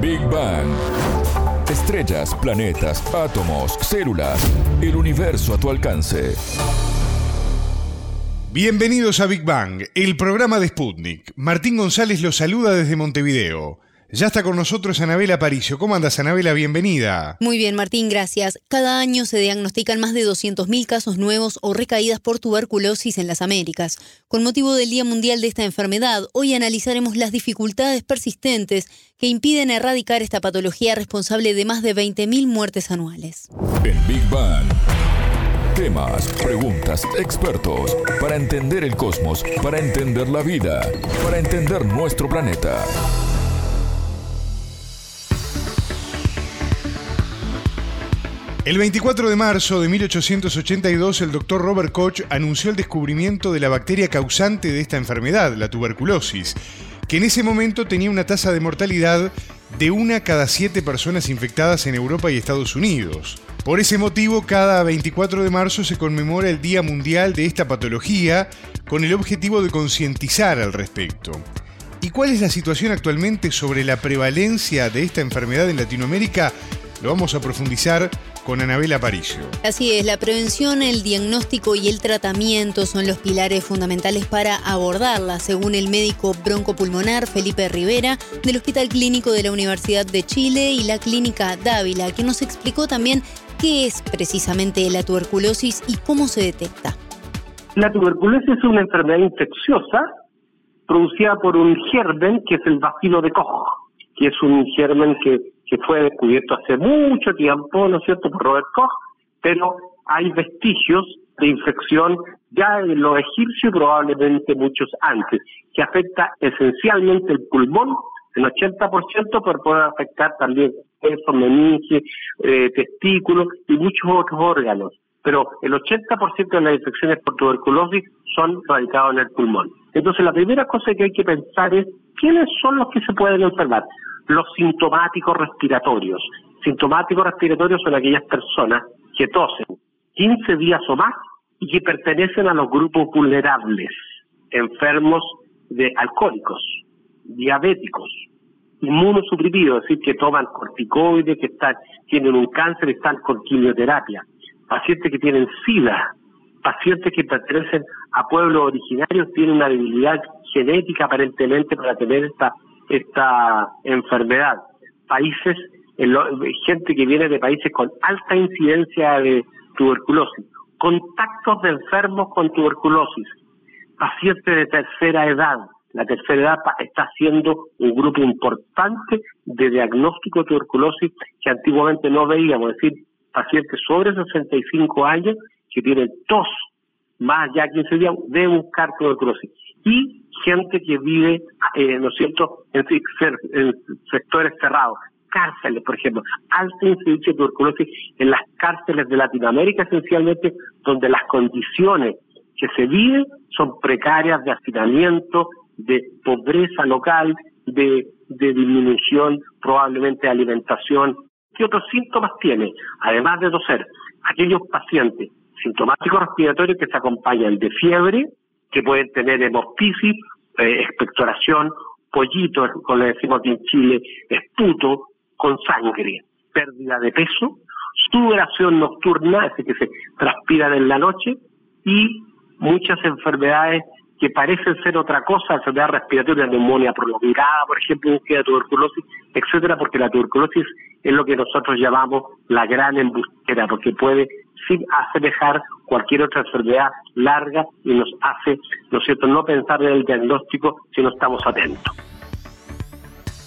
Big Bang. Estrellas, planetas, átomos, células, el universo a tu alcance. Bienvenidos a Big Bang, el programa de Sputnik. Martín González los saluda desde Montevideo. Ya está con nosotros Anabela Paricio. ¿Cómo andas, Anabela? Bienvenida. Muy bien, Martín, gracias. Cada año se diagnostican más de 200.000 casos nuevos o recaídas por tuberculosis en las Américas. Con motivo del Día Mundial de esta enfermedad, hoy analizaremos las dificultades persistentes que impiden erradicar esta patología responsable de más de 20.000 muertes anuales. En Big Bang. Temas, preguntas, expertos, para entender el cosmos, para entender la vida, para entender nuestro planeta. El 24 de marzo de 1882, el doctor Robert Koch anunció el descubrimiento de la bacteria causante de esta enfermedad, la tuberculosis, que en ese momento tenía una tasa de mortalidad de una cada siete personas infectadas en Europa y Estados Unidos. Por ese motivo, cada 24 de marzo se conmemora el Día Mundial de esta patología con el objetivo de concientizar al respecto. ¿Y cuál es la situación actualmente sobre la prevalencia de esta enfermedad en Latinoamérica? Lo vamos a profundizar con Anabela Aparicio. Así es, la prevención, el diagnóstico y el tratamiento son los pilares fundamentales para abordarla, según el médico broncopulmonar Felipe Rivera del Hospital Clínico de la Universidad de Chile y la Clínica Dávila, que nos explicó también qué es precisamente la tuberculosis y cómo se detecta. La tuberculosis es una enfermedad infecciosa producida por un germen que es el bacilo de Koch, que es un germen que fue descubierto hace mucho tiempo, ¿no es cierto?, por Robert Koch, pero hay vestigios de infección ya en los egipcios y probablemente muchos antes, que afecta esencialmente el pulmón, el 80%, pero puede afectar también eso, meninge, eh, testículos y muchos otros órganos. Pero el 80% de las infecciones por tuberculosis son radicadas en el pulmón. Entonces, la primera cosa que hay que pensar es quiénes son los que se pueden enfermar los sintomáticos respiratorios. Sintomáticos respiratorios son aquellas personas que tosen 15 días o más y que pertenecen a los grupos vulnerables, enfermos de alcohólicos, diabéticos, inmunosuprimidos, es decir, que toman corticoides, que están, tienen un cáncer están con quimioterapia, pacientes que tienen SIDA, pacientes que pertenecen a pueblos originarios, tienen una debilidad genética aparentemente para tener esta esta enfermedad. Países, gente que viene de países con alta incidencia de tuberculosis, contactos de enfermos con tuberculosis, pacientes de tercera edad. La tercera edad está siendo un grupo importante de diagnóstico de tuberculosis que antiguamente no veíamos, es decir, pacientes sobre 65 años que tienen tos más allá de 15 días de buscar tuberculosis. Y gente que vive, eh, ¿no en, sectores cerrados, cárceles, por ejemplo, alta incidencia de tuberculosis en las cárceles de Latinoamérica, esencialmente, donde las condiciones que se viven son precarias de hacinamiento, de pobreza local, de, de disminución probablemente de alimentación. ¿Qué otros síntomas tiene? Además de toser, aquellos pacientes sintomáticos respiratorios que se acompañan de fiebre, que pueden tener hemoptisis, eh, expectoración, pollito, como le decimos aquí en Chile, esputo, con sangre, pérdida de peso, sudoración nocturna, es decir, que se transpira en la noche, y muchas enfermedades que parecen ser otra cosa, enfermedad respiratoria, neumonía prolongada, por ejemplo, búsqueda de tuberculosis, etcétera, porque la tuberculosis es lo que nosotros llamamos la gran embustera, porque puede sin asemejar cualquier otra enfermedad larga y nos hace, ¿no es cierto?, no pensar en el diagnóstico si no estamos atentos.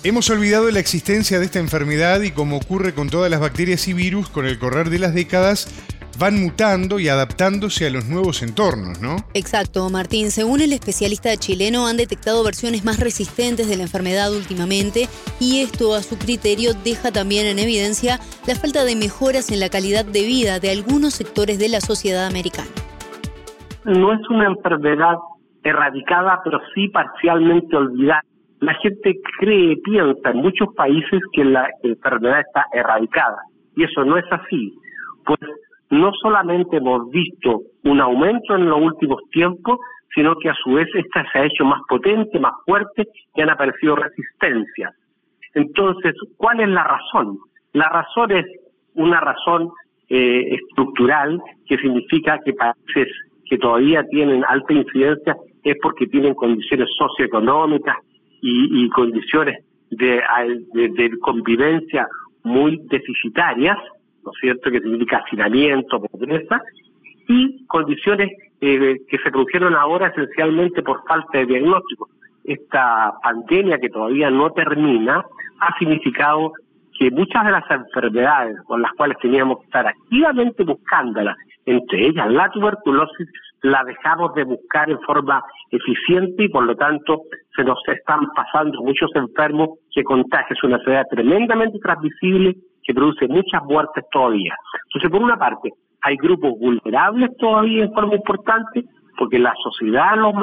Hemos olvidado la existencia de esta enfermedad y como ocurre con todas las bacterias y virus, con el correr de las décadas, van mutando y adaptándose a los nuevos entornos, ¿no? Exacto, Martín. Según el especialista chileno, han detectado versiones más resistentes de la enfermedad últimamente y esto, a su criterio, deja también en evidencia la falta de mejoras en la calidad de vida de algunos sectores de la sociedad americana. No es una enfermedad erradicada, pero sí parcialmente olvidada. La gente cree, piensa en muchos países que la enfermedad está erradicada y eso no es así. Pues no solamente hemos visto un aumento en los últimos tiempos, sino que a su vez esta se ha hecho más potente, más fuerte y han aparecido resistencias. Entonces, ¿cuál es la razón? La razón es una razón eh, estructural que significa que países que todavía tienen alta incidencia es porque tienen condiciones socioeconómicas y, condiciones de, convivencia muy deficitarias, ¿no es cierto?, que significa hacinamiento, pobreza, y condiciones eh, que se produjeron ahora esencialmente por falta de diagnóstico. Esta pandemia que todavía no termina ha significado que muchas de las enfermedades con las cuales teníamos que estar activamente buscándolas, entre ellas la tuberculosis, la dejamos de buscar en forma eficiente y por lo tanto se nos están pasando muchos enfermos que contagian. Es una enfermedad tremendamente transmisible que produce muchas muertes todavía. Entonces, por una parte, hay grupos vulnerables todavía en forma importante porque la sociedad los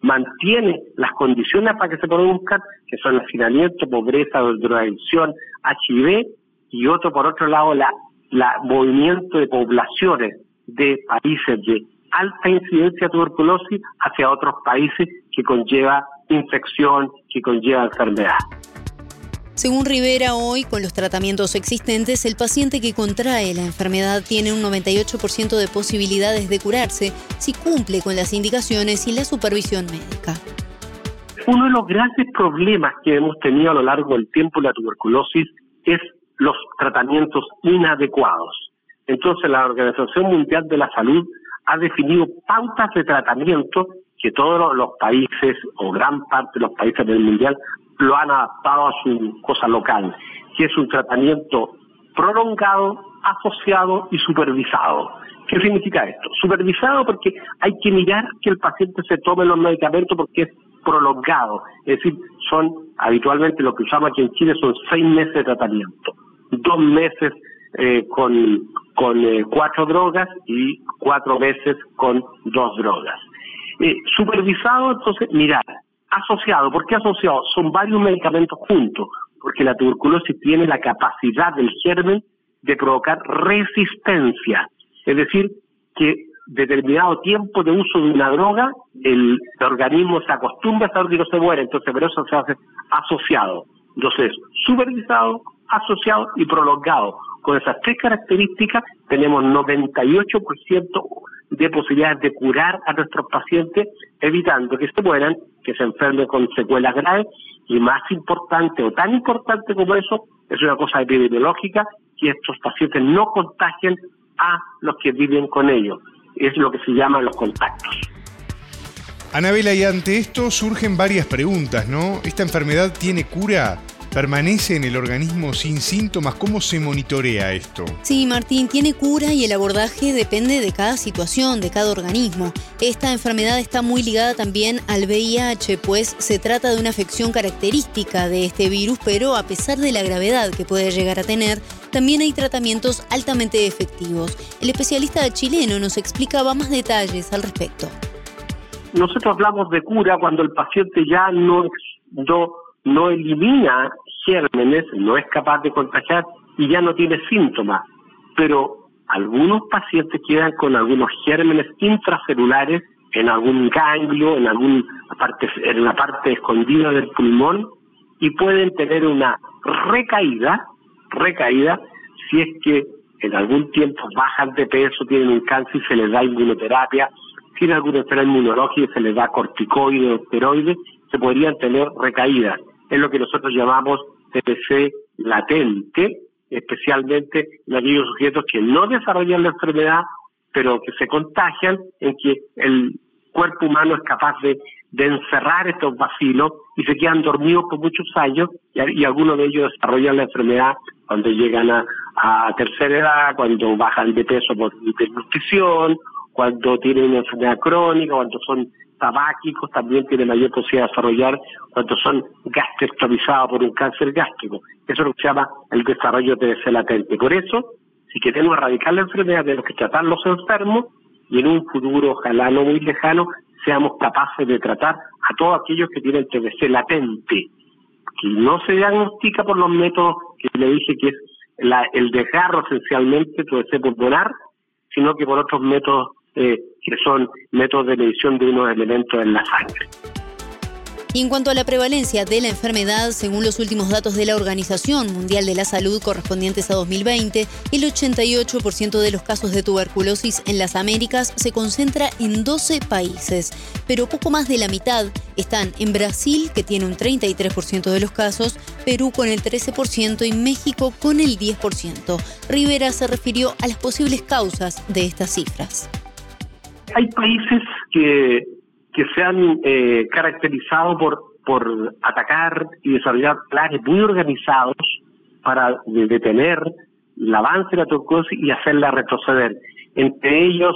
mantiene las condiciones para que se produzcan, que son hacinamiento, pobreza, drogadicción, HIV, y otro, por otro lado, la, la movimiento de poblaciones de países de alta incidencia de tuberculosis hacia otros países que conlleva infección, que conlleva enfermedad. Según Rivera, hoy, con los tratamientos existentes, el paciente que contrae la enfermedad tiene un 98% de posibilidades de curarse si cumple con las indicaciones y la supervisión médica. Uno de los grandes problemas que hemos tenido a lo largo del tiempo la tuberculosis es los tratamientos inadecuados. Entonces, la Organización Mundial de la Salud ha definido pautas de tratamiento que todos los países o gran parte de los países del mundial lo han adaptado a su cosa local, que es un tratamiento prolongado, asociado y supervisado. ¿Qué significa esto? Supervisado porque hay que mirar que el paciente se tome los medicamentos porque es prolongado. Es decir, son habitualmente lo que usamos aquí en Chile son seis meses de tratamiento. Dos meses eh, con, eh, cuatro drogas y cuatro meses con dos drogas. Eh, supervisado, entonces, mirar Asociado, ¿por qué asociado? Son varios medicamentos juntos, porque la tuberculosis tiene la capacidad del germen de provocar resistencia, es decir, que determinado tiempo de uso de una droga, el organismo se acostumbra a saber que no se muere, entonces por eso se hace asociado. Entonces, supervisado, asociado y prolongado. Con esas tres características tenemos 98% de posibilidades de curar a nuestros pacientes, evitando que se mueran, que se enfermen con secuelas graves, y más importante o tan importante como eso, es una cosa epidemiológica, que estos pacientes no contagien a los que viven con ellos. Es lo que se llama los contactos. Anabela, y ante esto surgen varias preguntas, ¿no? ¿Esta enfermedad tiene cura? Permanece en el organismo sin síntomas. ¿Cómo se monitorea esto? Sí, Martín, tiene cura y el abordaje depende de cada situación, de cada organismo. Esta enfermedad está muy ligada también al VIH, pues se trata de una afección característica de este virus, pero a pesar de la gravedad que puede llegar a tener, también hay tratamientos altamente efectivos. El especialista chileno nos explicaba más detalles al respecto. Nosotros hablamos de cura cuando el paciente ya no, no, no elimina gérmenes, no es capaz de contagiar y ya no tiene síntomas. Pero algunos pacientes quedan con algunos gérmenes intracelulares en algún ganglio, en alguna parte, en la parte escondida del pulmón y pueden tener una recaída, recaída si es que en algún tiempo bajan de peso, tienen un cáncer y se les da inmunoterapia, tienen alguna enfermedad inmunológica se les da corticoides, esteroides, se podrían tener recaídas. Es lo que nosotros llamamos TPC latente, especialmente en aquellos sujetos que no desarrollan la enfermedad, pero que se contagian, en que el cuerpo humano es capaz de, encerrar estos vacilos y se quedan dormidos por muchos años y, algunos de ellos desarrollan la enfermedad cuando llegan a, a tercera edad, cuando bajan de peso por desnutrición, cuando tienen una enfermedad crónica, cuando son tabáquicos también tiene mayor posibilidad de desarrollar cuando son gastrectomizados por un cáncer gástrico. Eso es lo que se llama el desarrollo de ese latente. Por eso, si queremos erradicar la enfermedad, tenemos que tratar los enfermos y en un futuro, ojalá no muy lejano, seamos capaces de tratar a todos aquellos que tienen TBC latente, que no se diagnostica por los métodos que le dije que es el desgarro esencialmente, TBC pulmonar, sino que por otros métodos eh, que son métodos de medición de unos elementos en la sangre. Y en cuanto a la prevalencia de la enfermedad, según los últimos datos de la Organización Mundial de la Salud correspondientes a 2020, el 88% de los casos de tuberculosis en las Américas se concentra en 12 países, pero poco más de la mitad están en Brasil, que tiene un 33% de los casos, Perú con el 13% y México con el 10%. Rivera se refirió a las posibles causas de estas cifras. Hay países que que se han eh, caracterizado por, por atacar y desarrollar planes muy organizados para detener el avance de la tuberculosis y hacerla retroceder. Entre ellos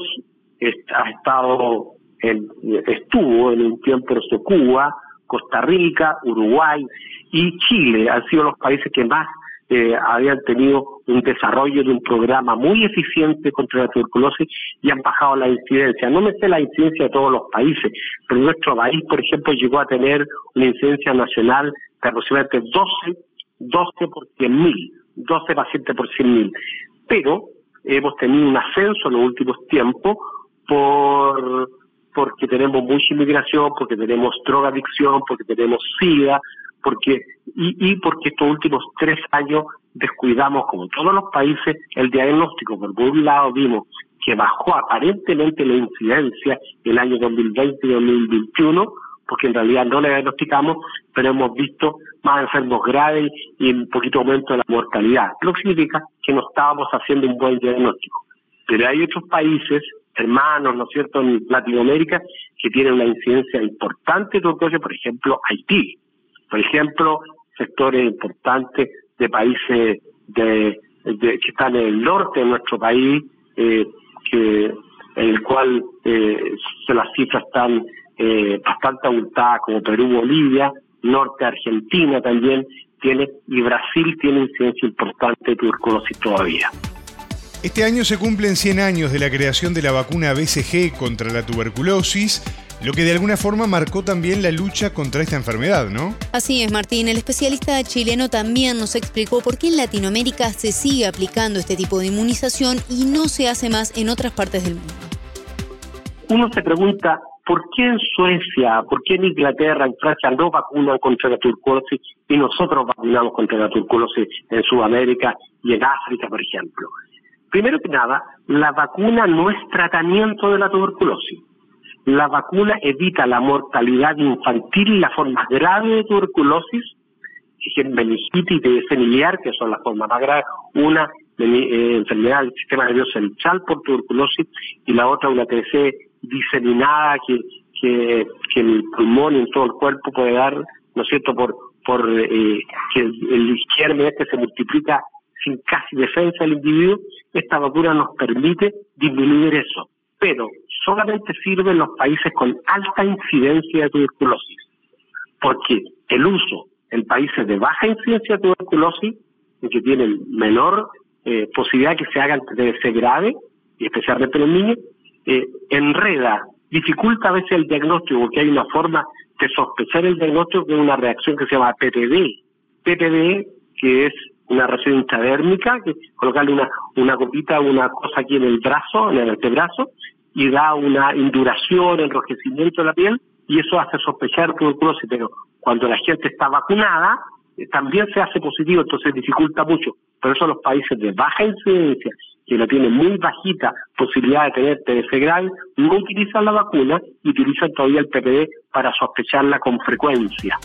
ha estado, el, estuvo en un tiempo Cuba, Costa Rica, Uruguay y Chile han sido los países que más eh, habían tenido un desarrollo de un programa muy eficiente contra la tuberculosis y han bajado la incidencia. No me sé la incidencia de todos los países, pero nuestro país, por ejemplo, llegó a tener una incidencia nacional de aproximadamente 12, 12 por 100 mil, 12 pacientes por 100 mil. Pero hemos tenido un ascenso en los últimos tiempos por porque tenemos mucha inmigración, porque tenemos drogadicción, porque tenemos SIDA, porque y, porque estos últimos tres años descuidamos, como todos los países, el diagnóstico. Por un lado vimos que bajó aparentemente la incidencia el año 2020 y 2021, porque en realidad no le diagnosticamos, pero hemos visto más enfermos graves y un poquito aumento de la mortalidad, lo que significa que no estábamos haciendo un buen diagnóstico. Pero hay otros países, hermanos, ¿no es cierto?, en Latinoamérica, que tienen una incidencia importante de por ejemplo, Haití. Por ejemplo, sectores importantes de países de, que están en el norte de nuestro país, eh, que en el cual eh, las cifras están eh, bastante abultadas, como Perú, Bolivia, norte Argentina también tiene, y Brasil tiene incidencia importante de tuberculosis todavía. Este año se cumplen 100 años de la creación de la vacuna BCG contra la tuberculosis lo que de alguna forma marcó también la lucha contra esta enfermedad, ¿no? Así es, Martín. El especialista chileno también nos explicó por qué en Latinoamérica se sigue aplicando este tipo de inmunización y no se hace más en otras partes del mundo. Uno se pregunta, ¿por qué en Suecia, por qué en Inglaterra, en Francia no vacunan contra la tuberculosis y nosotros vacunamos contra la tuberculosis en Sudamérica y en África, por ejemplo? Primero que nada, la vacuna no es tratamiento de la tuberculosis la vacuna evita la mortalidad infantil y la forma grave de tuberculosis, meningitis y familiar, que son las formas más graves, una eh, enfermedad del sistema nervioso central por tuberculosis y la otra una TC diseminada que, que, que el pulmón y en todo el cuerpo puede dar, ¿no es cierto?, por, por eh, que el, el este se multiplica sin casi defensa del individuo, esta vacuna nos permite disminuir eso. Pero solamente sirve en los países con alta incidencia de tuberculosis, porque el uso en países de baja incidencia de tuberculosis, que tienen menor eh, posibilidad que se hagan ser grave, y especialmente en niños, eh, enreda, dificulta a veces el diagnóstico, porque hay una forma de sospechar el diagnóstico que es una reacción que se llama PPD. PPD, que es una reacción intradérmica, que colocarle una, una copita, una cosa aquí en el brazo, en el antebrazo, y da una induración, enrojecimiento de la piel, y eso hace sospechar tuberculosis, pero cuando la gente está vacunada, eh, también se hace positivo, entonces dificulta mucho. Por eso los países de baja incidencia, que no tienen muy bajita posibilidad de tener TDF grave, no utilizan la vacuna y utilizan todavía el PPD para sospecharla con frecuencia.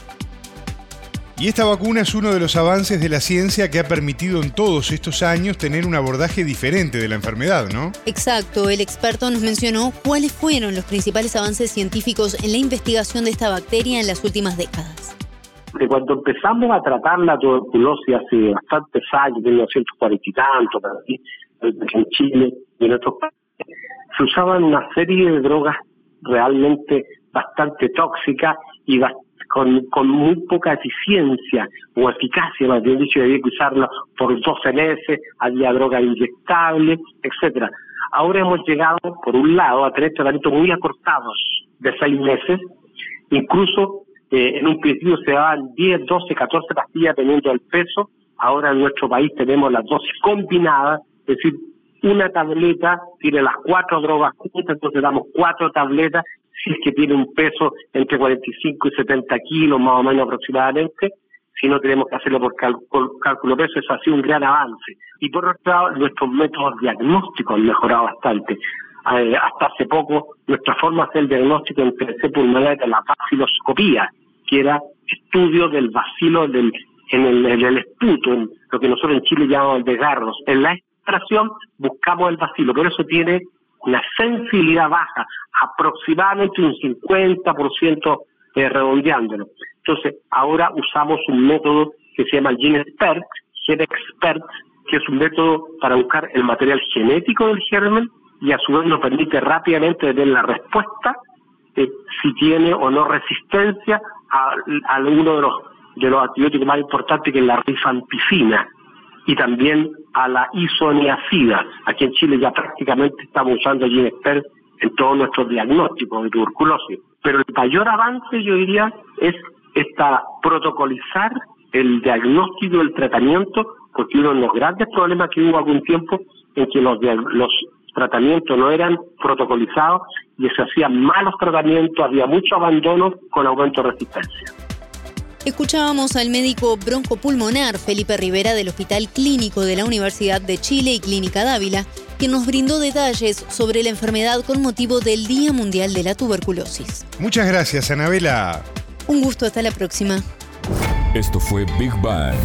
Y esta vacuna es uno de los avances de la ciencia que ha permitido en todos estos años tener un abordaje diferente de la enfermedad, ¿no? Exacto, el experto nos mencionó cuáles fueron los principales avances científicos en la investigación de esta bacteria en las últimas décadas. De cuando empezamos a tratar la tuberculosis hace bastantes años, 1940 y tanto, en Chile y en otros países, se usaban una serie de drogas realmente bastante tóxicas y bastante con, con muy poca eficiencia o eficacia, más bien dicho, había que usarlo por 12 meses, había droga inyectable, etcétera. Ahora hemos llegado, por un lado, a tener tratamientos muy acortados de 6 meses, incluso eh, en un principio se daban 10, 12, 14 pastillas dependiendo del peso, ahora en nuestro país tenemos las dosis combinadas, es decir, una tableta tiene las cuatro drogas juntas, entonces damos cuatro tabletas si es que tiene un peso entre 45 y 70 kilos más o menos aproximadamente, si no tenemos que hacerlo por, cálculo peso, eso ha sido un gran avance. Y por otro lado, nuestros métodos diagnósticos han mejorado bastante. Eh, hasta hace poco, nuestra forma de hacer diagnóstico en PVC pulmonar era la vaciloscopía, que era estudio del vacilo del, en, el, esputo, en lo que nosotros en Chile llamamos desgarros. En la extracción buscamos el vacilo, pero eso tiene una sensibilidad baja, aproximadamente un 50% eh, redondeándolo. Entonces, ahora usamos un método que se llama GeneXpert, GenExpert, que es un método para buscar el material genético del germen y a su vez nos permite rápidamente ver la respuesta de si tiene o no resistencia a, a uno de los, de los antibióticos más importantes que es la rifampicina y también a la isoniazida. Aquí en Chile ya prácticamente estamos usando GeneXpert en todos nuestros diagnósticos de tuberculosis. Pero el mayor avance, yo diría, es esta protocolizar el diagnóstico y el tratamiento, porque uno de los grandes problemas que hubo algún tiempo en que los, los tratamientos no eran protocolizados y se hacían malos tratamientos, había mucho abandono con aumento de resistencia. Escuchábamos al médico broncopulmonar Felipe Rivera del Hospital Clínico de la Universidad de Chile y Clínica Dávila, quien nos brindó detalles sobre la enfermedad con motivo del Día Mundial de la Tuberculosis. Muchas gracias, Anabela. Un gusto, hasta la próxima. Esto fue Big Bang.